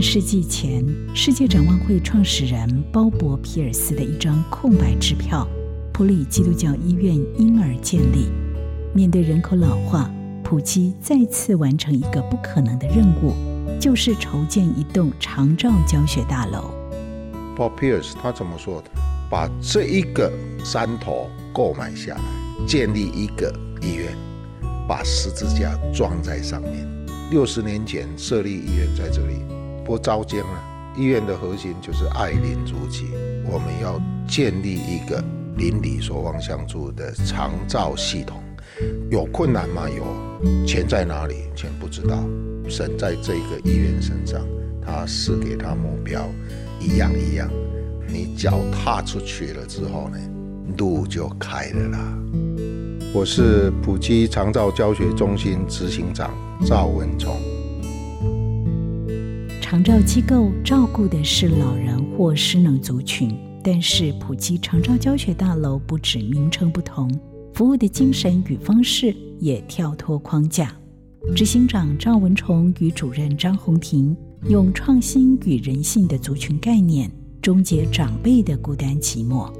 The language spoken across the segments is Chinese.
世纪前，世界展望会创始人鲍勃·皮尔斯的一张空白支票，普里基督教医院因而建立。面对人口老化，普基再次完成一个不可能的任务，就是筹建一栋长照教学大楼。鲍皮尔斯他怎么说的？把这一个山头购买下来，建立一个医院，把十字架装在上面。六十年前设立医院在这里，不招奸了。医院的核心就是爱邻如己，我们要建立一个邻里所望相助的长照系统。有困难吗？有。钱在哪里？钱不知道。神在这个医院身上，他是给他目标，一样一样。你脚踏出去了之后呢，路就开了啦。我是普基长照教学中心执行长赵文崇。长照机构照顾的是老人或失能族群，但是普及长照教学大楼不止名称不同，服务的精神与方式也跳脱框架。执行长赵文崇与主任张红婷用创新与人性的族群概念。终结长辈的孤单寂寞。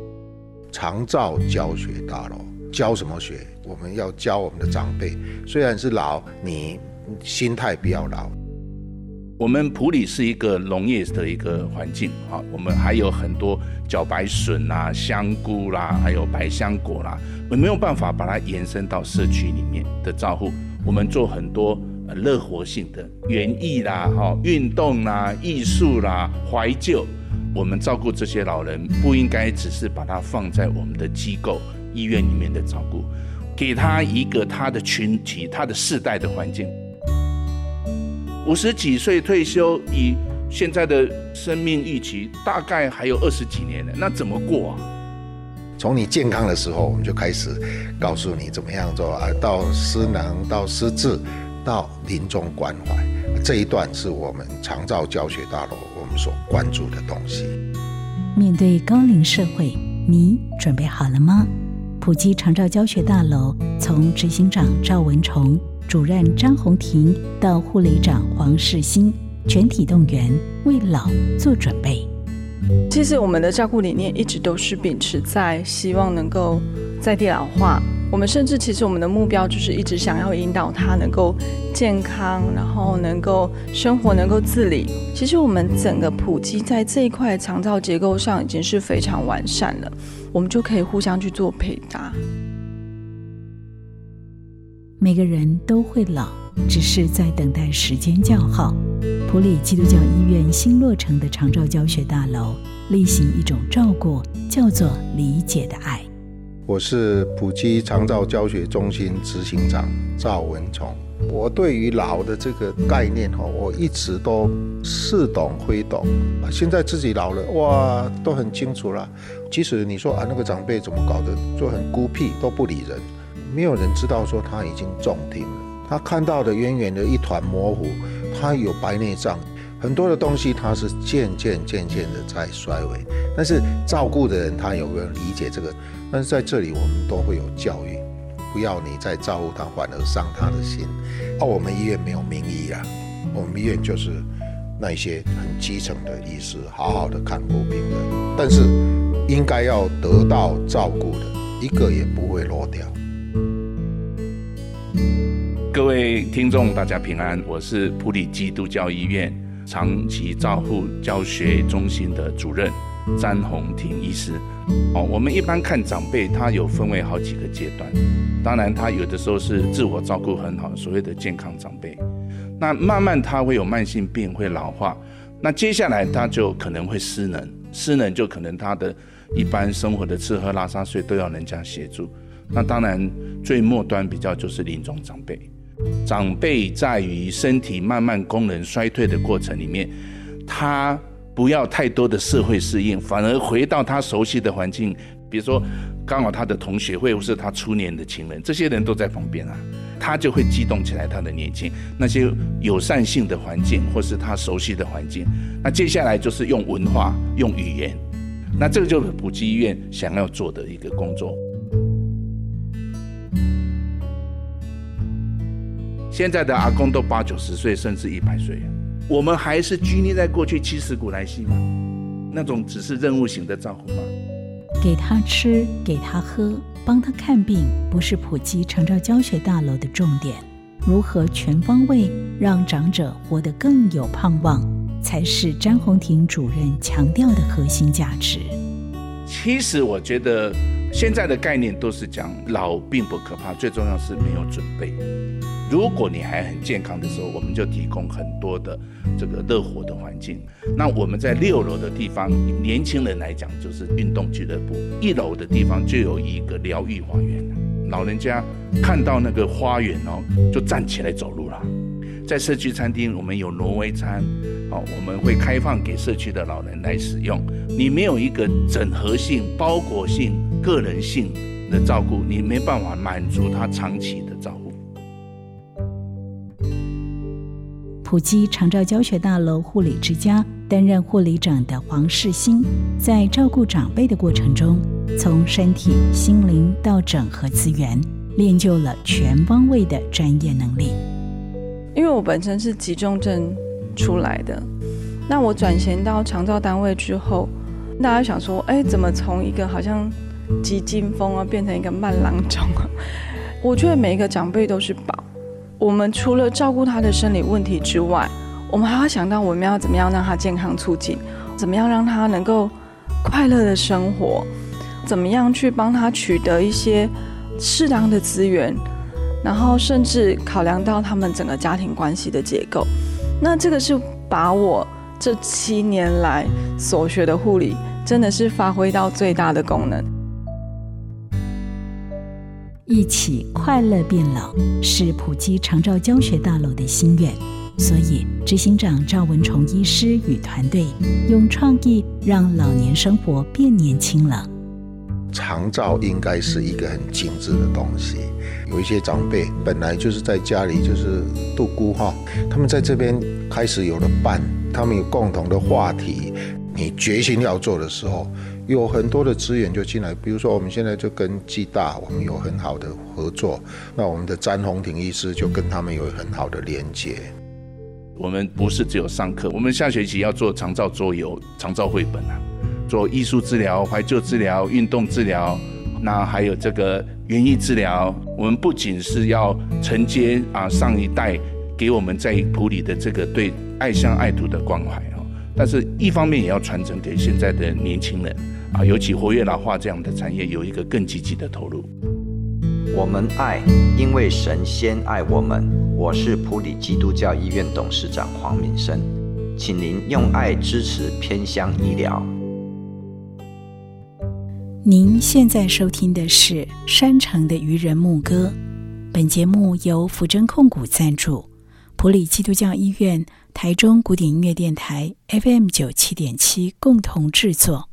长照教学大楼教什么学？我们要教我们的长辈，虽然是老，你心态不要老。我们普里是一个农业的一个环境啊，我们还有很多茭白笋啦、香菇啦，还有百香果啦，我们没有办法把它延伸到社区里面的照护。我们做很多呃乐活性的园艺啦、哈运动啦、艺术啦、怀旧。我们照顾这些老人，不应该只是把他放在我们的机构、医院里面的照顾，给他一个他的群体、他的世代的环境。五十几岁退休，以现在的生命预期，大概还有二十几年呢，那怎么过啊？从你健康的时候，我们就开始告诉你怎么样做啊，到失能，到失智，到临终关怀，这一段是我们长照教学大楼我们。所关注的东西。面对高龄社会，你准备好了吗？普及长照教学大楼，从执行长赵文崇、主任张红婷到护理长黄世新，全体动员为老做准备。其实我们的照顾理念一直都是秉持在希望能够在地老化。我们甚至其实我们的目标就是一直想要引导他能够健康，然后能够生活，能够自理。其实我们整个普及在这一块长照结构上已经是非常完善了，我们就可以互相去做配搭。每个人都会老，只是在等待时间叫号。普里基督教医院新落成的长照教学大楼，例行一种照顾，叫做理解的爱。我是普基长照教学中心执行长赵文崇。我对于老的这个概念哈，我一直都似懂非懂。现在自己老了哇，都很清楚了。即使你说啊，那个长辈怎么搞的，就很孤僻，都不理人，没有人知道说他已经中听了。他看到的远远的一团模糊，他有白内障，很多的东西他是渐渐渐渐的在衰微。但是照顾的人他有没有理解这个？但是在这里，我们都会有教育，不要你再照顾他，反而伤他的心。哦，我们医院没有名医啊，我们医院就是那些很基层的医师，好好的看过病人。但是应该要得到照顾的，一个也不会落掉。各位听众，大家平安，我是普里基督教医院长期照护教学中心的主任。詹红婷医师，哦，我们一般看长辈，他有分为好几个阶段。当然，他有的时候是自我照顾很好，所谓的健康长辈。那慢慢他会有慢性病，会老化。那接下来他就可能会失能，失能就可能他的一般生活的吃喝拉撒睡都要人家协助。那当然最末端比较就是临终长辈。长辈在于身体慢慢功能衰退的过程里面，他。不要太多的社会适应，反而回到他熟悉的环境。比如说，刚好他的同学会，或是他初年的情人，这些人都在旁边啊，他就会激动起来他的年轻。那些友善性的环境，或是他熟悉的环境，那接下来就是用文化、用语言。那这个就是普及医院想要做的一个工作。现在的阿公都八九十岁，甚至一百岁。我们还是拘泥在过去七十古来稀吗？那种只是任务型的照顾吗？给他吃，给他喝，帮他看病，不是普及长照教学大楼的重点。如何全方位让长者活得更有盼望，才是詹红婷主任强调的核心价值。其实我觉得现在的概念都是讲老并不可怕，最重要是没有准备。如果你还很健康的时候，我们就提供很多的这个热火的环境。那我们在六楼的地方，年轻人来讲就是运动俱乐部；一楼的地方就有一个疗愈花园，老人家看到那个花园哦，就站起来走路了。在社区餐厅，我们有挪威餐，哦，我们会开放给社区的老人来使用。你没有一个整合性、包裹性、个人性的照顾，你没办法满足他长期的照顾。普基长照教学大楼护理之家担任护理长的黄世新，在照顾长辈的过程中，从身体、心灵到整合资源，练就了全方位的专业能力。因为我本身是急重症出来的，那我转衔到长照单位之后，大家想说，哎，怎么从一个好像急惊风啊，变成一个慢郎中啊？我觉得每一个长辈都是宝。我们除了照顾他的生理问题之外，我们还要想到我们要怎么样让他健康促进，怎么样让他能够快乐的生活，怎么样去帮他取得一些适当的资源，然后甚至考量到他们整个家庭关系的结构。那这个是把我这七年来所学的护理，真的是发挥到最大的功能。一起快乐变老是普及长照教学大楼的心愿，所以执行长赵文崇医师与团队用创意让老年生活变年轻了。长照应该是一个很精致的东西，有一些长辈本来就是在家里就是度孤哈，他们在这边开始有了伴，他们有共同的话题，你决心要做的时候。有很多的资源就进来，比如说我们现在就跟暨大，我们有很好的合作。那我们的詹宏婷医师就跟他们有很好的连接。我们不是只有上课，我们下学期要做长照桌游、长照绘本啊，做艺术治疗、怀旧治疗、运动治疗，那还有这个园艺治疗。我们不仅是要承接啊上一代给我们在普里的这个对爱乡爱土的关怀，但是一方面也要传承给现在的年轻人。啊，尤其活跃老化这样的产业，有一个更积极的投入。我们爱，因为神先爱我们。我是普里基督教医院董事长黄敏生，请您用爱支持偏乡医疗。您现在收听的是山城的渔人牧歌。本节目由福珍控股赞助，普里基督教医院、台中古典音乐电台 FM 九七点七共同制作。